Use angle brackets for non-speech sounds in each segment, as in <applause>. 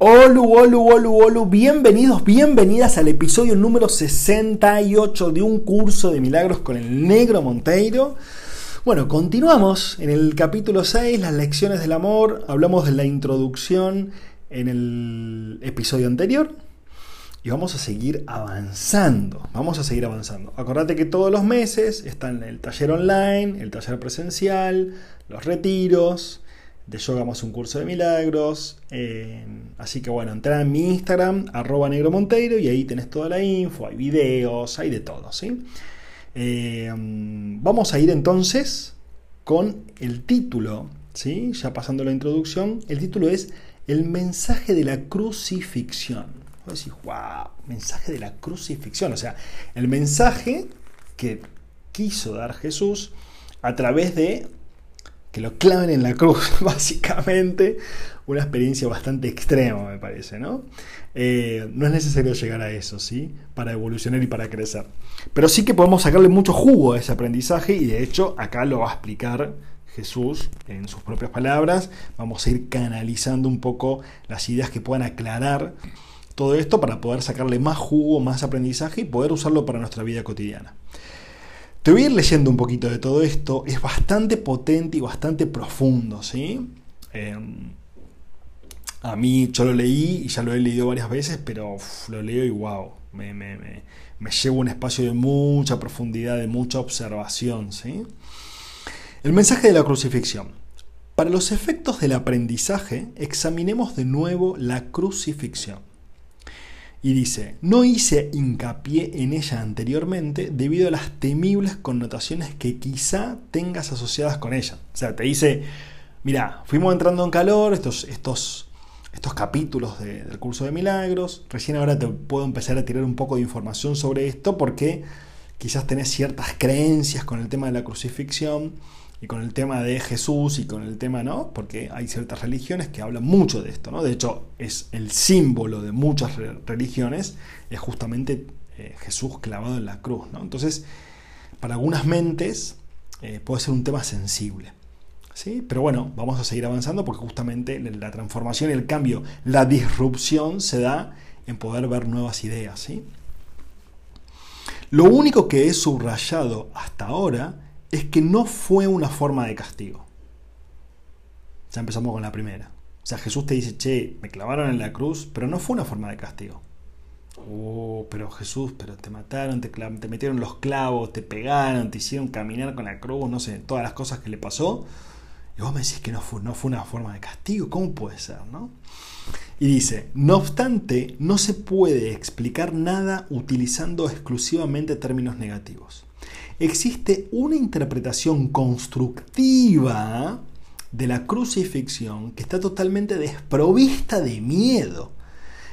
Hola, hola, hola, hola, bienvenidos, bienvenidas al episodio número 68 de un curso de milagros con el negro Monteiro. Bueno, continuamos en el capítulo 6, las lecciones del amor, hablamos de la introducción en el episodio anterior y vamos a seguir avanzando, vamos a seguir avanzando. Acordate que todos los meses están el taller online, el taller presencial, los retiros, de Yoga más un curso de milagros. Eh, así que bueno, entra en mi Instagram, arroba negro monteiro, y ahí tenés toda la info, hay videos, hay de todo, ¿sí? Eh, vamos a ir entonces con el título, ¿sí? Ya pasando la introducción, el título es El mensaje de la crucifixión. Vos decís, wow, mensaje de la crucifixión, o sea, el mensaje que quiso dar Jesús a través de que lo claven en la cruz, <laughs> básicamente. Una experiencia bastante extrema, me parece, ¿no? Eh, no es necesario llegar a eso, ¿sí? Para evolucionar y para crecer. Pero sí que podemos sacarle mucho jugo a ese aprendizaje y de hecho acá lo va a explicar Jesús en sus propias palabras. Vamos a ir canalizando un poco las ideas que puedan aclarar todo esto para poder sacarle más jugo, más aprendizaje y poder usarlo para nuestra vida cotidiana. Te voy a ir leyendo un poquito de todo esto. Es bastante potente y bastante profundo, ¿sí? Em, a mí yo lo leí y ya lo he leído varias veces, pero lo leo y wow, me, me, llevo a un espacio de mucha profundidad, de mucha observación, ¿sí? El mensaje de la crucifixión. Para los efectos del aprendizaje, examinemos de nuevo la crucifixión. Y dice, no hice hincapié en ella anteriormente debido a las temibles connotaciones que quizá tengas asociadas con ella. O sea, te dice, mira, fuimos entrando en calor, estos, estos, estos capítulos del curso de milagros, recién ahora te puedo empezar a tirar un poco de información sobre esto porque quizás tenés ciertas creencias con el tema de la crucifixión y con el tema de Jesús y con el tema, ¿no? Porque hay ciertas religiones que hablan mucho de esto, ¿no? De hecho, es el símbolo de muchas religiones, es justamente eh, Jesús clavado en la cruz, ¿no? Entonces, para algunas mentes eh, puede ser un tema sensible. ¿Sí? Pero bueno, vamos a seguir avanzando porque justamente la transformación y el cambio, la disrupción se da en poder ver nuevas ideas. ¿sí? Lo único que he subrayado hasta ahora es que no fue una forma de castigo. Ya empezamos con la primera. O sea, Jesús te dice, che, me clavaron en la cruz, pero no fue una forma de castigo. Oh, pero Jesús, pero te mataron, te, te metieron los clavos, te pegaron, te hicieron caminar con la cruz, no sé, todas las cosas que le pasó. Y vos me decís que no fue, no fue una forma de castigo. ¿Cómo puede ser, no? Y dice, no obstante, no se puede explicar nada utilizando exclusivamente términos negativos existe una interpretación constructiva de la crucifixión que está totalmente desprovista de miedo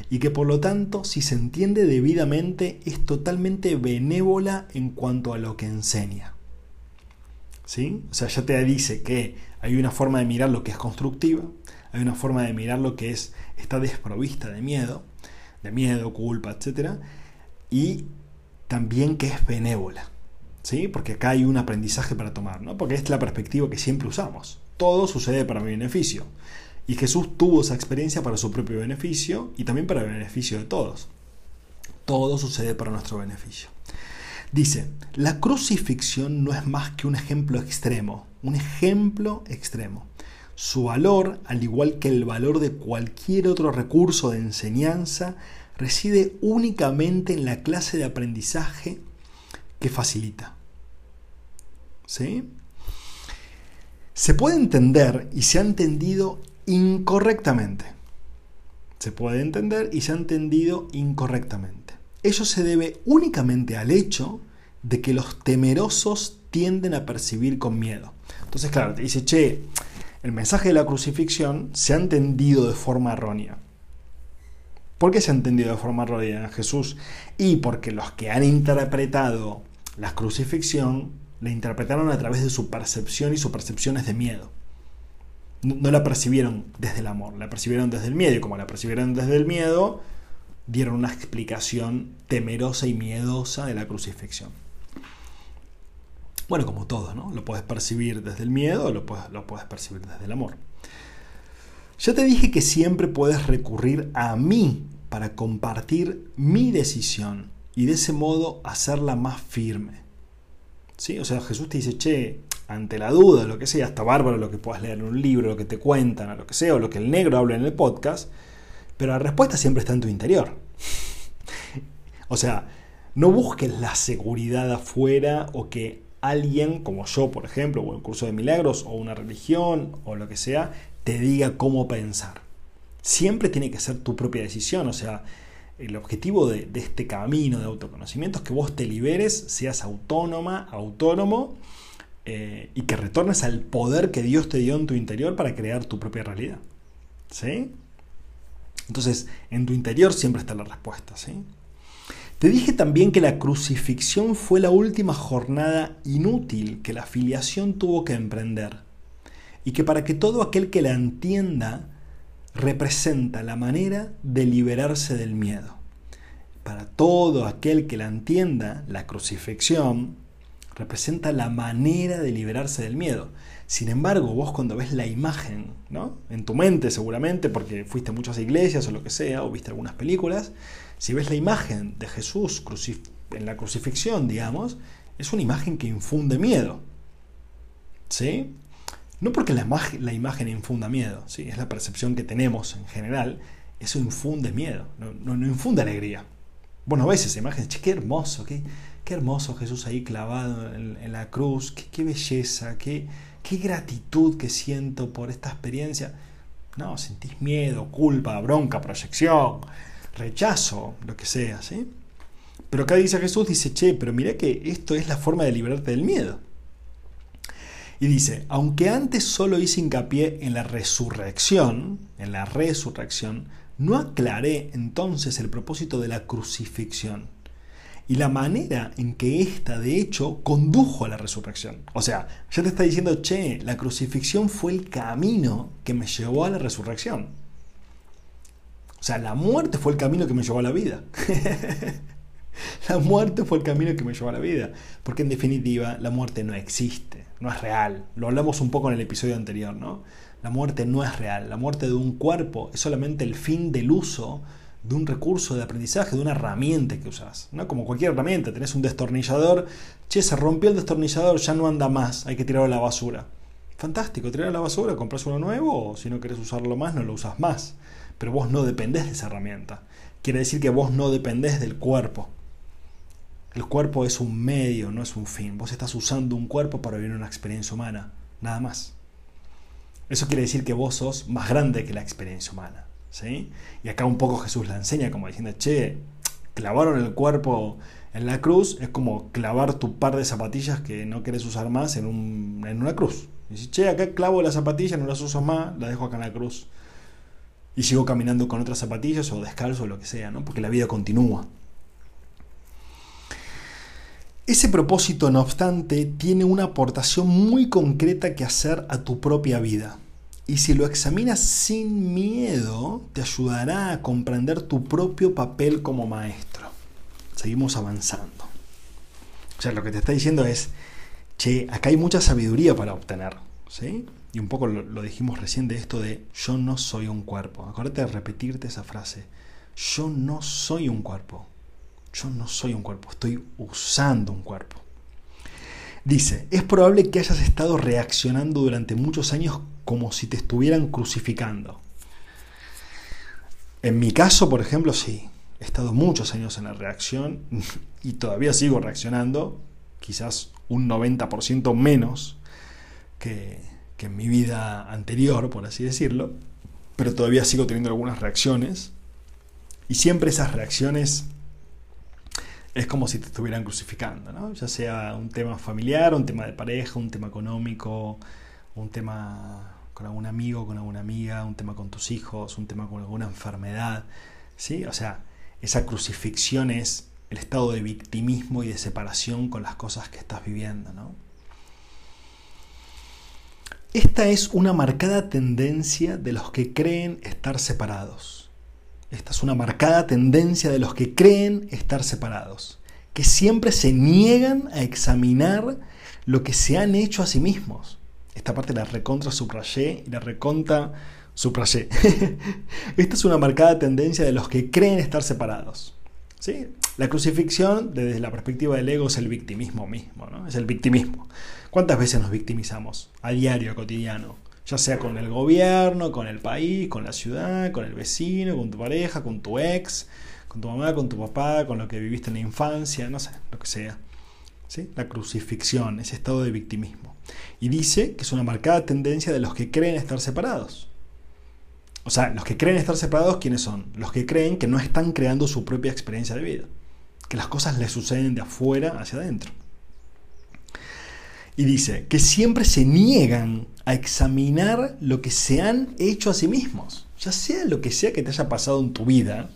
y que por lo tanto, si se entiende debidamente, es totalmente benévola en cuanto a lo que enseña. ¿Sí? O sea, ya te dice que hay una forma de mirar lo que es constructiva, hay una forma de mirar lo que es está desprovista de miedo, de miedo, culpa, etc. Y también que es benévola. ¿Sí? Porque acá hay un aprendizaje para tomar, ¿no? Porque es la perspectiva que siempre usamos. Todo sucede para mi beneficio. Y Jesús tuvo esa experiencia para su propio beneficio y también para el beneficio de todos. Todo sucede para nuestro beneficio. Dice, la crucifixión no es más que un ejemplo extremo, un ejemplo extremo. Su valor, al igual que el valor de cualquier otro recurso de enseñanza, reside únicamente en la clase de aprendizaje que facilita. ¿Sí? Se puede entender y se ha entendido incorrectamente. Se puede entender y se ha entendido incorrectamente. Eso se debe únicamente al hecho de que los temerosos tienden a percibir con miedo. Entonces, claro, te dice, che, el mensaje de la crucifixión se ha entendido de forma errónea. ¿Por qué se ha entendido de forma errónea Jesús? Y porque los que han interpretado la crucifixión la interpretaron a través de su percepción y su percepción es de miedo. No, la percibieron desde el amor, la percibieron desde el miedo y como la percibieron desde el miedo, dieron una explicación temerosa y miedosa de la crucifixión. Bueno, como todo, ¿no? Lo puedes percibir desde el miedo o lo puedes, lo puedes percibir desde el amor. Ya te dije que siempre puedes recurrir a mí para compartir mi decisión y de ese modo hacerla más firme. ¿Sí? O sea, Jesús te dice, che, ante la duda, lo que sea, hasta bárbaro lo que puedas leer en un libro, lo que te cuentan, o lo que sea, o lo que el negro habla en el podcast, pero la respuesta siempre está en tu interior. <laughs> o sea, no busques la seguridad afuera o que alguien, como yo, por ejemplo, o el curso de milagros, o una religión, o lo que sea, te diga cómo pensar. Siempre tiene que ser tu propia decisión, o sea, el objetivo de, este camino de autoconocimiento es que vos te liberes, seas autónoma, autónomo, eh, y que retornes al poder que Dios te dio en tu interior para crear tu propia realidad. ¿Sí? Entonces, en tu interior siempre está la respuesta. ¿sí? Te dije también que la crucifixión fue la última jornada inútil que la filiación tuvo que emprender y que para que todo aquel que la entienda representa la manera de liberarse del miedo. Para todo aquel que la entienda, la crucifixión representa la manera de liberarse del miedo. Sin embargo, vos cuando ves la imagen, ¿no? En tu mente seguramente, porque fuiste a muchas iglesias o lo que sea, o viste algunas películas, si ves la imagen de Jesús en la crucifixión, digamos, es una imagen que infunde miedo. ¿Sí? No porque la, imagen, infunda miedo, ¿sí? es la percepción que tenemos en general, eso infunde miedo, no, infunde alegría. Bueno, ves esa imagen, che, qué hermoso, qué, hermoso Jesús ahí clavado en, la cruz, qué, belleza, qué, gratitud que siento por esta experiencia. No, sentís miedo, culpa, bronca, proyección, rechazo, lo que sea, ¿sí? Pero acá dice Jesús, dice, che, pero mira que esto es la forma de librarte del miedo. Y dice, aunque antes solo hice hincapié en la resurrección, en la resurrección, no aclaré entonces el propósito de la crucifixión y la manera en que ésta de hecho condujo a la resurrección. O sea, ya te está diciendo, che, la crucifixión fue el camino que me llevó a la resurrección. O sea, la muerte fue el camino que me llevó a la vida. <laughs> la muerte fue el camino que me llevó a la vida. Porque en definitiva, la muerte no existe, no es real. Lo hablamos un poco en el episodio anterior, ¿no? La muerte no es real. La muerte de un cuerpo es solamente el fin del uso de un recurso de aprendizaje, de una herramienta que usas. ¿no? Como cualquier herramienta, tenés un destornillador, che, se rompió el destornillador, ya no anda más, hay que tirarlo a la basura. Fantástico, tirar a la basura, compras uno nuevo, o si no querés usarlo más, no lo usas más. Pero vos no dependés de esa herramienta. Quiere decir que vos no dependés del cuerpo. El cuerpo es un medio, no es un fin. Vos estás usando un cuerpo para vivir una experiencia humana, nada más. Eso quiere decir que vos sos más grande que la experiencia humana. Y acá un poco Jesús la enseña como diciendo, che, clavaron el cuerpo en la cruz, es como clavar tu par de zapatillas que no quieres usar más en, una cruz. Y dices, che, acá clavo las zapatillas, no las uso más, las dejo acá en la cruz. Y sigo caminando con otras zapatillas o descalzo o lo que sea, ¿no? Porque la vida continúa. Ese propósito, no obstante, tiene una aportación muy concreta que hacer a tu propia vida. Y si lo examinas sin miedo, te ayudará a comprender tu propio papel como maestro. Seguimos avanzando. O sea, lo que te está diciendo es, che, acá hay mucha sabiduría para obtener. ¿sí? Y un poco lo, dijimos recién de esto de yo no soy un cuerpo. Acuérdate de repetirte esa frase. Yo no soy un cuerpo. Yo no soy un cuerpo. Estoy usando un cuerpo. Dice, es probable que hayas estado reaccionando durante muchos años como si te estuvieran crucificando. En mi caso, por ejemplo, sí. He estado muchos años en la reacción <laughs> y todavía sigo reaccionando, quizás un 90% menos que, que en mi vida anterior, por así decirlo, pero todavía sigo teniendo algunas reacciones y siempre esas reacciones es como si te estuvieran crucificando, ¿no? ya sea un tema familiar, un tema de pareja, un tema económico, un tema con algún amigo, con alguna amiga, un tema con tus hijos, un tema con alguna enfermedad. ¿Sí? O sea, esa crucifixión es el estado de victimismo y de separación con las cosas que estás viviendo, ¿no? Esta es una marcada tendencia de los que creen estar separados. Esta es una marcada tendencia de los que creen estar separados, que siempre se niegan a examinar lo que se han hecho a sí mismos. Esta parte la recontra subrayé y la recontra subrayé. <laughs> Esta es una marcada tendencia de los que creen estar separados. ¿Sí? La crucifixión, desde la perspectiva del ego, es el victimismo mismo, ¿no? Es el victimismo. ¿Cuántas veces nos victimizamos a diario, cotidiano? Ya sea con el gobierno, con el país, con la ciudad, con el vecino, con tu pareja, con tu ex, con tu mamá, con tu papá, con lo que viviste en la infancia, no sé, lo que sea. ¿Sí? La crucifixión, ese estado de victimismo. Y dice que es una marcada tendencia de los que creen estar separados. O sea, los que creen estar separados, ¿quiénes son? Los que creen que no están creando su propia experiencia de vida. Que las cosas les suceden de afuera hacia adentro. Y dice que siempre se niegan a examinar lo que se han hecho a sí mismos. Ya sea lo que sea que te haya pasado en tu vida,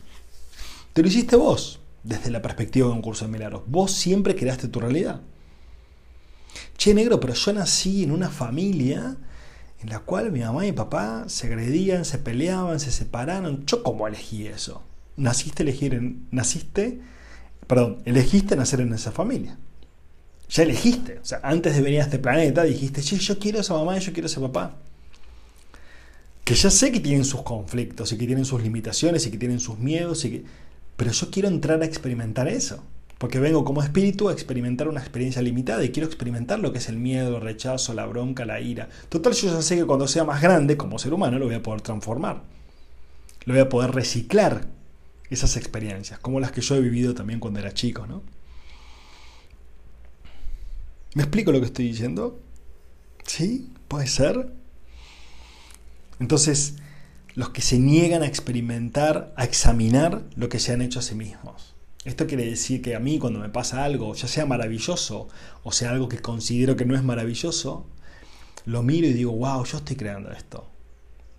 te lo hiciste vos, desde la perspectiva de un curso de milagros. Vos siempre creaste tu realidad. Che, negro, pero yo nací en una familia en la cual mi mamá y papá se agredían, se peleaban, se separaron. ¿Yo cómo elegí eso? Naciste elegir en, naciste, perdón, elegiste nacer en esa familia ya elegiste. O sea, antes de venir a este planeta dijiste, sí, yo quiero a esa mamá y yo quiero a ese papá. Que ya sé que tienen sus conflictos y que tienen sus limitaciones y que tienen sus miedos, y que... pero yo quiero entrar a experimentar eso. Porque vengo como espíritu a experimentar una experiencia limitada y quiero experimentar lo que es el miedo, el rechazo, la bronca, la ira. Total, yo ya sé que cuando sea más grande, como ser humano, lo voy a poder transformar. Lo voy a poder reciclar esas experiencias, como las que yo he vivido también cuando era chico, ¿no? ¿Me explico lo que estoy diciendo? ¿Sí? ¿Puede ser? Entonces, los que se niegan a experimentar, a examinar lo que se han hecho a sí mismos. Esto quiere decir que a mí cuando me pasa algo, ya sea maravilloso o sea algo que considero que no es maravilloso, lo miro y digo, wow, yo estoy creando esto.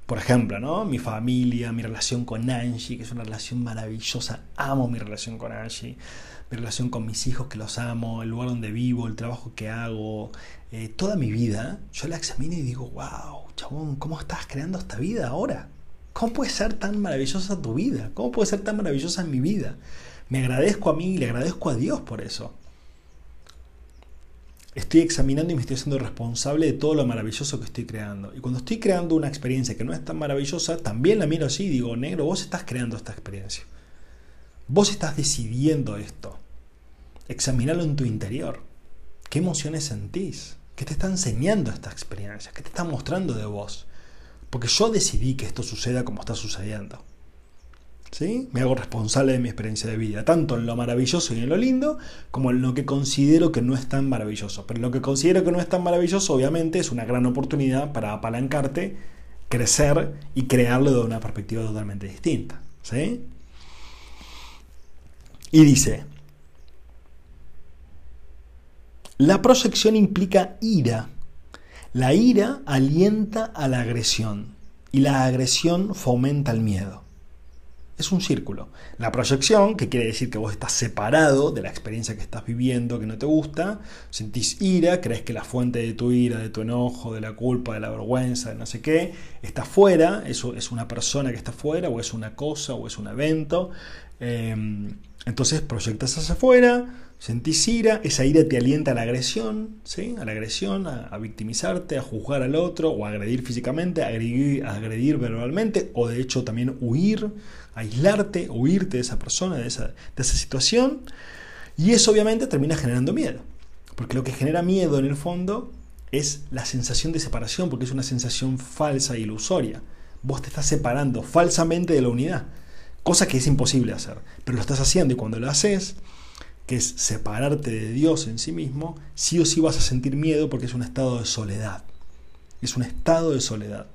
Por ejemplo, ¿no? Mi familia, mi relación con Angie, que es una relación maravillosa, amo mi relación con Angie mi relación con mis hijos que los amo, el lugar donde vivo, el trabajo que hago, eh, toda mi vida, yo la examino y digo, wow, chabón, ¿cómo estás creando esta vida ahora? ¿Cómo puede ser tan maravillosa tu vida? ¿Cómo puede ser tan maravillosa mi vida? Me agradezco a mí y le agradezco a Dios por eso. Estoy examinando y me estoy haciendo responsable de todo lo maravilloso que estoy creando. Y cuando estoy creando una experiencia que no es tan maravillosa, también la miro así y digo, negro, vos estás creando esta experiencia. Vos estás decidiendo esto. Examínalo en tu interior. ¿Qué emociones sentís? ¿Qué te está enseñando esta experiencia? ¿Qué te está mostrando de vos? Porque yo decidí que esto suceda como está sucediendo. ¿Sí? Me hago responsable de mi experiencia de vida, tanto en lo maravilloso y en lo lindo, como en lo que considero que no es tan maravilloso. Pero lo que considero que no es tan maravilloso, obviamente, es una gran oportunidad para apalancarte, crecer y crearlo de una perspectiva totalmente distinta. ¿Sí? Y dice, la proyección implica ira. La ira alienta a la agresión y la agresión fomenta el miedo. Es un círculo. La proyección, que quiere decir que vos estás separado de la experiencia que estás viviendo que no te gusta, sentís ira, crees que la fuente de tu ira, de tu enojo, de la culpa, de la vergüenza, de no sé qué, está fuera, eso es una persona que está fuera, o es una cosa, o es un evento. Em, entonces proyectas hacia afuera, sentís ira, esa ira te alienta a la agresión, ¿sí? a la agresión, a, victimizarte, a juzgar al otro, o a agredir físicamente, a agredir, verbalmente, o de hecho también huir, aislarte, huirte de esa persona, de esa, de esa situación. Y eso obviamente termina generando miedo. Porque lo que genera miedo en el fondo es la sensación de separación, porque es una sensación falsa e ilusoria. Vos te estás separando falsamente de la unidad cosa que es imposible hacer, pero lo estás haciendo y cuando lo haces, que es separarte de Dios en sí mismo, sí o sí vas a sentir miedo porque es un estado de soledad. Es un estado de soledad.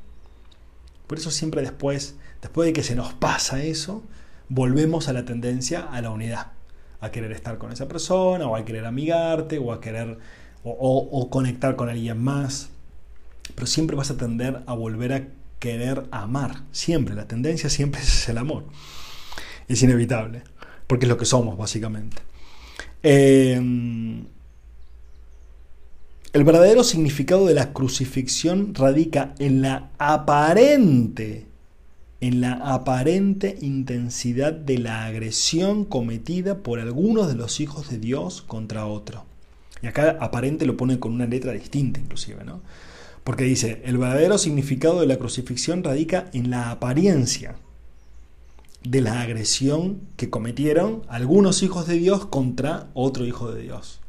Por eso siempre después, después de que se nos pasa eso, volvemos a la tendencia a la unidad, a querer estar con esa persona, o a querer amigarte, o a querer o, o conectar con alguien más. Pero siempre vas a tender a volver a querer amar. Siempre, la tendencia siempre <laughs> es el amor. Es inevitable, porque es lo que somos, básicamente. Em, el verdadero significado de la crucifixión radica en la aparente, en la aparente intensidad de la agresión cometida por algunos de los hijos de Dios contra otro. Y acá aparente lo pone con una letra distinta inclusive, ¿no? Porque dice, el verdadero significado de la crucifixión radica en la apariencia de la agresión que cometieron algunos hijos de Dios contra otro hijo de Dios.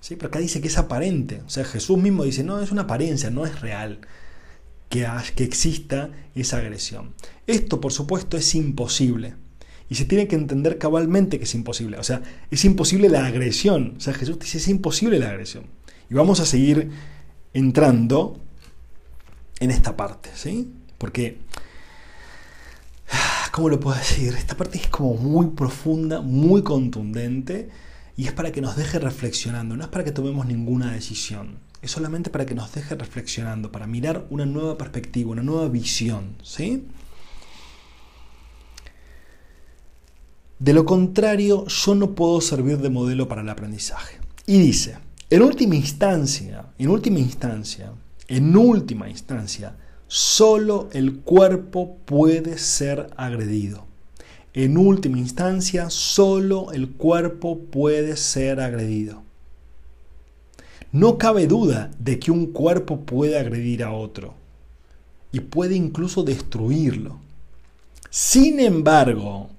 ¿Sí? Pero acá dice que es aparente. O sea, Jesús mismo dice, no, es una apariencia, no es real que, que exista esa agresión. Esto, por supuesto, es imposible. Y se tiene que entender cabalmente que es imposible. O sea, es imposible la agresión. O sea, Jesús dice, es imposible la agresión. Y vamos a seguir entrando en esta parte, ¿sí? Porque, ¿cómo lo puedo decir? Esta parte es como muy profunda, muy contundente y es para que nos deje reflexionando, no es para que tomemos ninguna decisión, es solamente para que nos deje reflexionando, para mirar una nueva perspectiva, una nueva visión, ¿sí? De lo contrario, yo no puedo servir de modelo para el aprendizaje. Y dice, en última instancia, en última instancia, en última instancia, solo el cuerpo puede ser agredido. En última instancia, solo el cuerpo puede ser agredido. No cabe duda de que un cuerpo puede agredir a otro y puede incluso destruirlo. Sin embargo,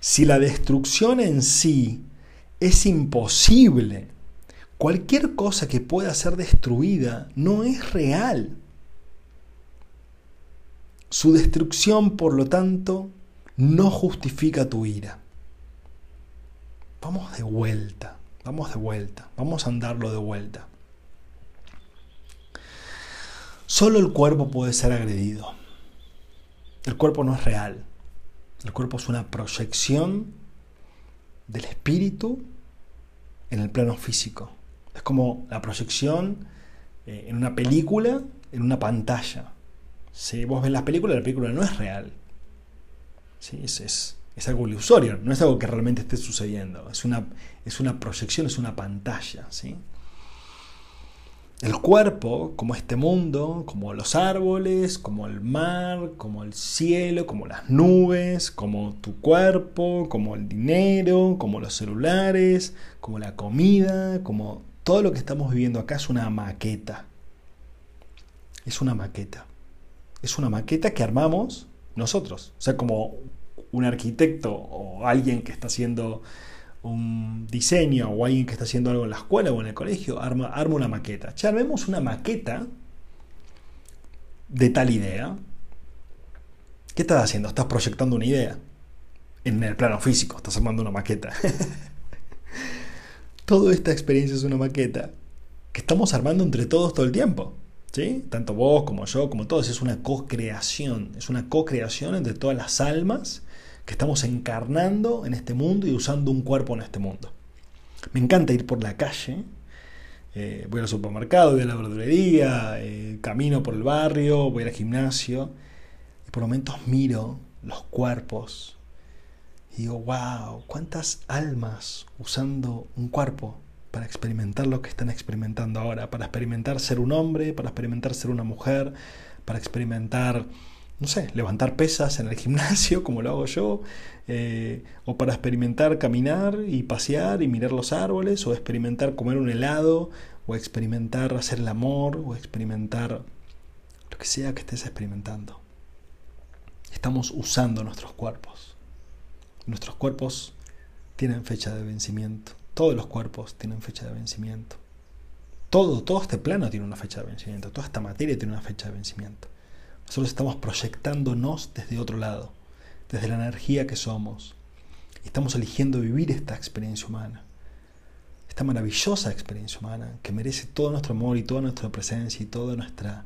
si la destrucción en sí es imposible Cualquier cosa que pueda ser destruida no es real. Su destrucción, por lo tanto, no justifica tu ira. Vamos de vuelta, vamos de vuelta, vamos a andarlo de vuelta. Solo el cuerpo puede ser agredido. El cuerpo no es real. El cuerpo es una proyección del espíritu en el plano físico. Es como la proyección eh, en una película, en una pantalla. Si vos ves las películas, la película no es real. ¿Sí? Es, es, algo ilusorio, no es algo que realmente esté sucediendo. Es una, es una proyección, es una pantalla. ¿sí? El cuerpo, como este mundo, como los árboles, como el mar, como el cielo, como las nubes, como tu cuerpo, como el dinero, como los celulares, como la comida, como todo lo que estamos viviendo acá es una maqueta. Es una maqueta. Es una maqueta que armamos nosotros. O sea, como un arquitecto o alguien que está haciendo un diseño o alguien que está haciendo algo en la escuela o en el colegio, arma, arma una maqueta. Ya armemos una maqueta de tal idea. ¿Qué estás haciendo? Estás proyectando una idea en el plano físico, estás armando una maqueta. <laughs> Toda esta experiencia es una maqueta que estamos armando entre todos todo el tiempo. ¿Sí? Tanto vos como yo, como todos. Es una co-creación. Es una co-creación entre todas las almas que estamos encarnando en este mundo y usando un cuerpo en este mundo. Me encanta ir por la calle. Eh, voy al supermercado, voy a la verdulería, eh, camino por el barrio, voy al gimnasio. Y por momentos miro los cuerpos y digo, wow, cuántas almas usando un cuerpo para experimentar lo que están experimentando ahora, para experimentar ser un hombre, para experimentar ser una mujer, para experimentar, no sé, levantar pesas en el <laughs> gimnasio como lo hago yo, eh, o para experimentar caminar y pasear y mirar los árboles, o experimentar comer un helado, o experimentar hacer el amor, o experimentar lo que sea que estés experimentando. Estamos usando nuestros cuerpos. Nuestros cuerpos tienen fecha de vencimiento. Todos los cuerpos tienen fecha de vencimiento. Todo, todo este plano tiene una fecha de vencimiento. Toda esta materia tiene una fecha de vencimiento. Nosotros estamos proyectándonos desde otro lado, desde la energía que somos. Estamos eligiendo vivir esta experiencia humana. Esta maravillosa experiencia humana que merece todo nuestro amor y toda nuestra presencia y toda nuestra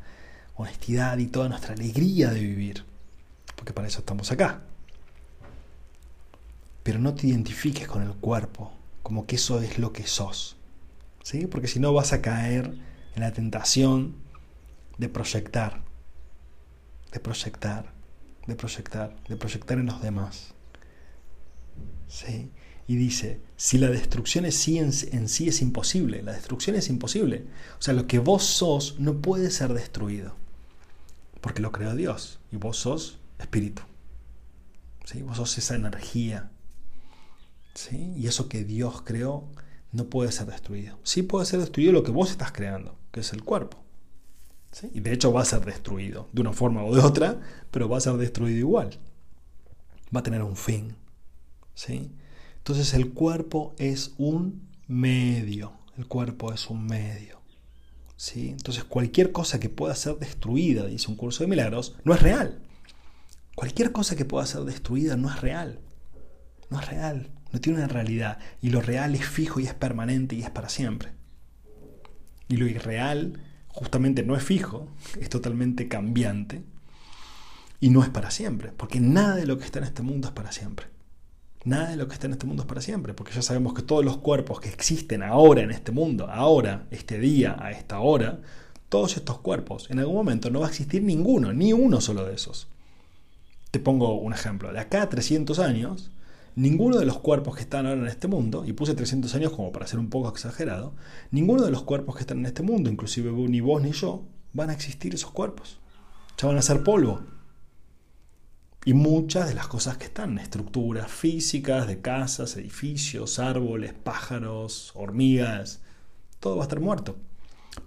honestidad y toda nuestra alegría de vivir. Porque para eso estamos acá pero no te identifiques con el cuerpo, como que eso es lo que sos. ¿sí? Porque si no vas a caer en la tentación de proyectar, de proyectar, de proyectar, de proyectar en los demás. ¿sí? Y dice, si la destrucción en sí, en, sí es imposible, la destrucción es imposible. O sea, lo que vos sos no puede ser destruido, porque lo creó Dios y vos sos espíritu. ¿sí? Vos sos esa energía. Y eso que Dios creó no puede ser destruido. Sí puede ser destruido lo que vos estás creando, que es el cuerpo. Y de hecho va a ser destruido, de una forma o de otra, pero va a ser destruido igual. Va a tener un fin. ¿sí? Entonces el cuerpo es un medio. El cuerpo es un medio. ¿sí? Entonces cualquier cosa que pueda ser destruida, dice un curso de milagros, no es real. Cualquier cosa que pueda ser destruida no es real. No es real. No tiene una realidad. Y lo real es fijo y es permanente y es para siempre. Y lo irreal justamente no es fijo, es totalmente cambiante y no es para siempre, porque nada de lo que está en este mundo es para siempre. Nada de lo que está en este mundo es para siempre, porque ya sabemos que todos los cuerpos que existen ahora en este mundo, ahora, este día, a esta hora, todos estos cuerpos, en algún momento no va a existir ninguno, ni uno solo de esos. Te pongo un ejemplo, de acá a 300 años, ninguno de los cuerpos que están ahora en este mundo, y puse 300 años como para ser un poco exagerado, ninguno de los cuerpos que están en este mundo, inclusive ni vos ni yo, van a existir esos cuerpos. Ya van a ser polvo. Y muchas de las cosas que están, estructuras físicas de casas, edificios, árboles, pájaros, hormigas, todo va a estar muerto.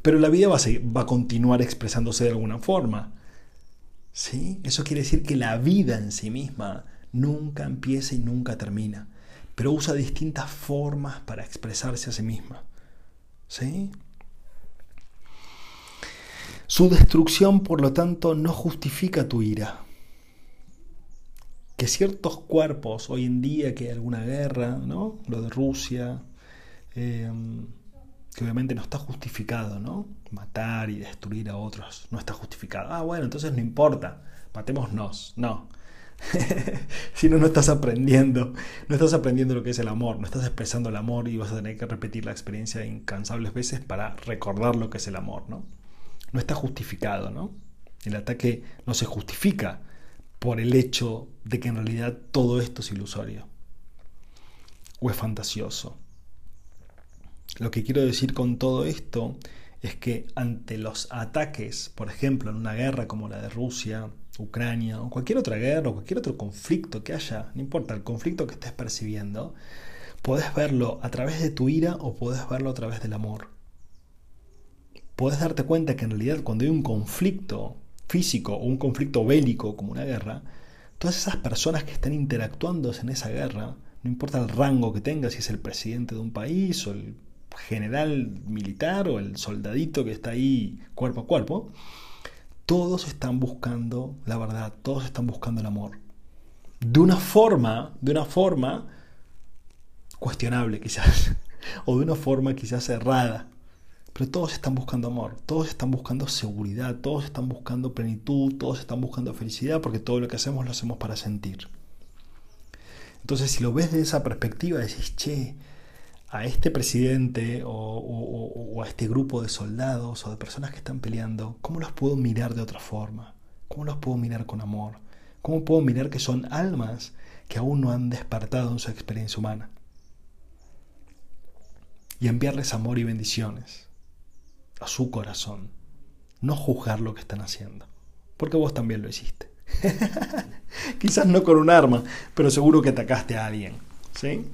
Pero la vida va a, va a continuar expresándose de alguna forma. ¿Sí? Eso quiere decir que la vida en sí misma nunca empieza y nunca termina, pero usa distintas formas para expresarse a sí misma. ¿Sí? Su destrucción, por lo tanto, no justifica tu ira. Que ciertos cuerpos, hoy en día que hay alguna guerra, ¿no? Lo de Rusia, em, que obviamente no está justificado, ¿no? Matar y destruir a otros no está justificado. Ah, bueno, entonces no importa, matémonos. No, <laughs> si no, no estás aprendiendo. No estás aprendiendo lo que es el amor. No estás expresando el amor y vas a tener que repetir la experiencia incansables veces para recordar lo que es el amor, ¿no? No está justificado, ¿no? El ataque no se justifica por el hecho de que en realidad todo esto es ilusorio o es fantasioso. Lo que quiero decir con todo esto es que ante los ataques, por ejemplo, en una guerra como la de Rusia, Ucrania o cualquier otra guerra o cualquier otro conflicto que haya, no importa el conflicto que estés percibiendo, podés verlo a través de tu ira o podés verlo a través del amor. Podés darte cuenta que en realidad cuando hay un conflicto físico o un conflicto bélico como una guerra, todas esas personas que están interactuando en esa guerra, no importa el rango que tenga, si es el presidente de un país o el general militar o el soldadito que está ahí cuerpo a cuerpo, todos están buscando la verdad, todos están buscando el amor. De una forma, de una forma cuestionable quizás, <laughs> o de una forma quizás errada. Pero todos están buscando amor, todos están buscando seguridad, todos están buscando plenitud, todos están buscando felicidad, porque todo lo que hacemos lo hacemos para sentir. Entonces, si lo ves de esa perspectiva, decís, che, a este presidente o, a este grupo de soldados o de personas que están peleando, ¿cómo los puedo mirar de otra forma? ¿Cómo los puedo mirar con amor? ¿Cómo puedo mirar que son almas que aún no han despertado en su experiencia humana? Y enviarles amor y bendiciones a su corazón. No juzgar lo que están haciendo, porque vos también lo hiciste. <laughs> Quizás no con un arma, pero seguro que atacaste a alguien. ¿Sí?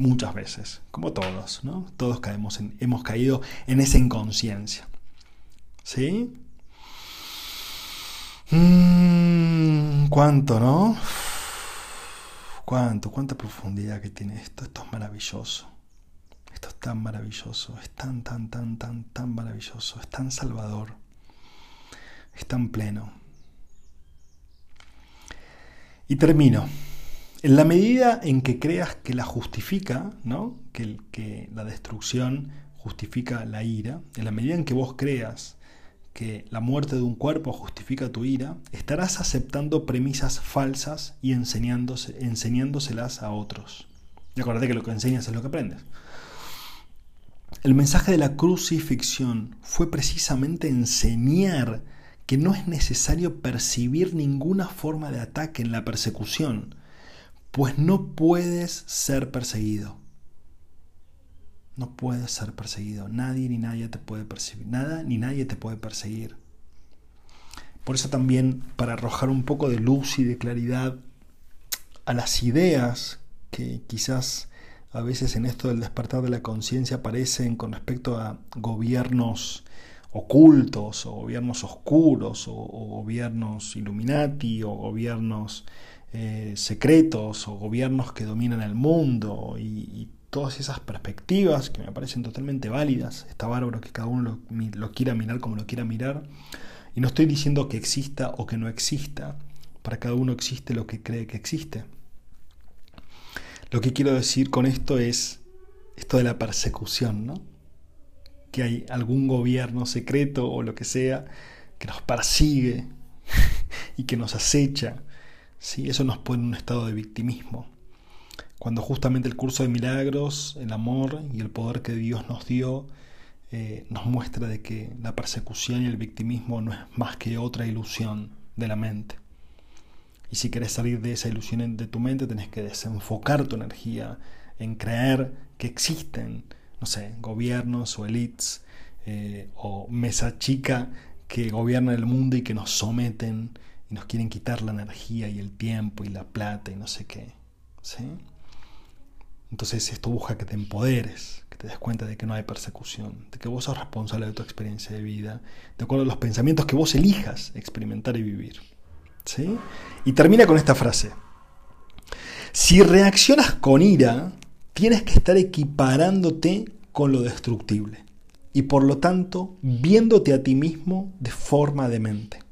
Muchas veces, como todos, ¿no? Todos caemos en, hemos caído en esa inconsciencia. ¿Sí? Mm, ¿Cuánto, no? ¿Cuánto? ¿Cuánta profundidad que tiene esto? Esto es maravilloso. Esto es tan maravilloso. Es tan, tan, tan, tan, tan maravilloso. Es tan salvador. Es tan pleno. Y termino. En la medida en que creas que la justifica, ¿no? que, que la destrucción justifica la ira, en la medida en que vos creas que la muerte de un cuerpo justifica tu ira, estarás aceptando premisas falsas y enseñándoselas a otros. Y acuérdate que lo que enseñas es lo que aprendes. El mensaje de la crucifixión fue precisamente enseñar que no es necesario percibir ninguna forma de ataque en la persecución, pues no puedes ser perseguido. No puedes ser perseguido. Nadie ni nadie te puede perseguir. Nada ni nadie te puede perseguir. Por eso también, para arrojar un poco de luz y de claridad a las ideas que quizás a veces en esto del despertar de la conciencia aparecen con respecto a gobiernos ocultos o gobiernos oscuros o, gobiernos illuminati o gobiernos eh, secretos o gobiernos que dominan el mundo y, todas esas perspectivas que me parecen totalmente válidas. Está bárbaro que cada uno lo, lo quiera mirar como lo quiera mirar. Y no estoy diciendo que exista o que no exista. Para cada uno existe lo que cree que existe. Lo que quiero decir con esto es esto de la persecución, ¿no? Que hay algún gobierno secreto o lo que sea que nos persigue <laughs> y que nos acecha. ¿Sí? Eso nos pone en un estado de victimismo. Cuando justamente el curso de milagros, el amor y el poder que Dios nos dio eh, nos muestra de que la persecución y el victimismo no es más que otra ilusión de la mente. Y si quieres salir de esa ilusión de tu mente, tenés que desenfocar tu energía en creer que existen, no sé, gobiernos o elites eh, o mesa chica que gobiernan el mundo y que nos someten y nos quieren quitar la energía y el tiempo y la plata y no sé qué. ¿sí? Entonces esto busca que te empoderes, que te des cuenta de que no hay persecución, de que vos sos responsable de tu experiencia de vida, de acuerdo a los pensamientos que vos elijas experimentar y vivir. ¿Sí? Y termina con esta frase. Si reaccionas con ira, tienes que estar equiparándote con lo destructible y por lo tanto viéndote a ti mismo de forma demente.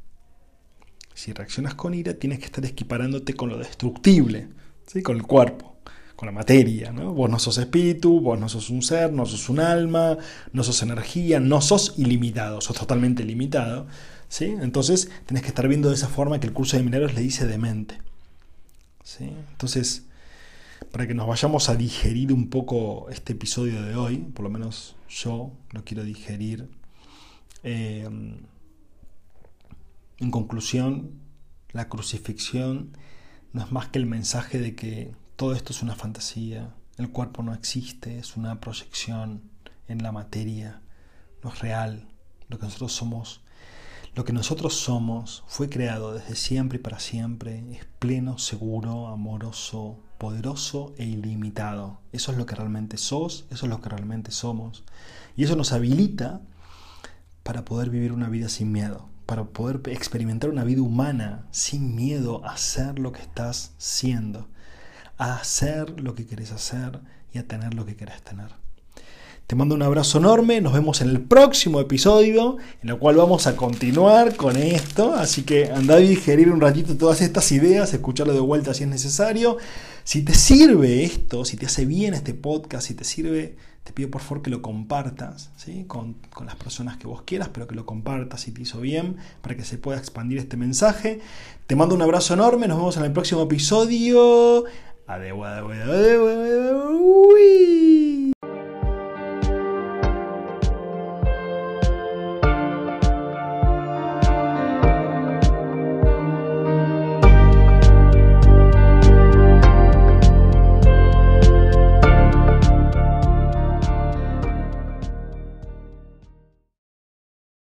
Si reaccionas con ira, tienes que estar equiparándote con lo destructible, ¿sí? con el cuerpo, con la materia. ¿no? Vos no sos espíritu, vos no sos un ser, no sos un alma, no sos energía, no sos ilimitado, sos totalmente limitado. ¿sí? Entonces tenés que estar viendo de esa forma que el curso de mineros le dice demente. ¿sí? Entonces, para que nos vayamos a digerir un poco este episodio de hoy, por lo menos yo lo quiero digerir. Eh, en conclusión, la crucifixión no es más que el mensaje de que todo esto es una fantasía, el cuerpo no existe, es una proyección en la materia, no es real, lo que nosotros somos lo que nosotros somos fue creado desde siempre y para siempre, es pleno, seguro, amoroso, poderoso e ilimitado. Eso es lo que realmente sos, eso es lo que realmente somos. Y eso nos habilita para poder vivir una vida sin miedo, para poder experimentar una vida humana sin miedo a ser lo que estás siendo, a hacer lo que querés hacer y a tener lo que querés tener. Te mando un abrazo enorme, nos vemos en el próximo episodio, en el cual vamos a continuar con esto, así que anda a digerir un ratito todas estas ideas, escucharlo de vuelta si es necesario. Si te sirve esto, si te hace bien este podcast, si te sirve, te pido por favor que lo compartas ¿sí? con, con las personas que vos quieras, pero que lo compartas si te hizo bien, para que se pueda expandir este mensaje. Te mando un abrazo enorme, nos vemos en el próximo episodio.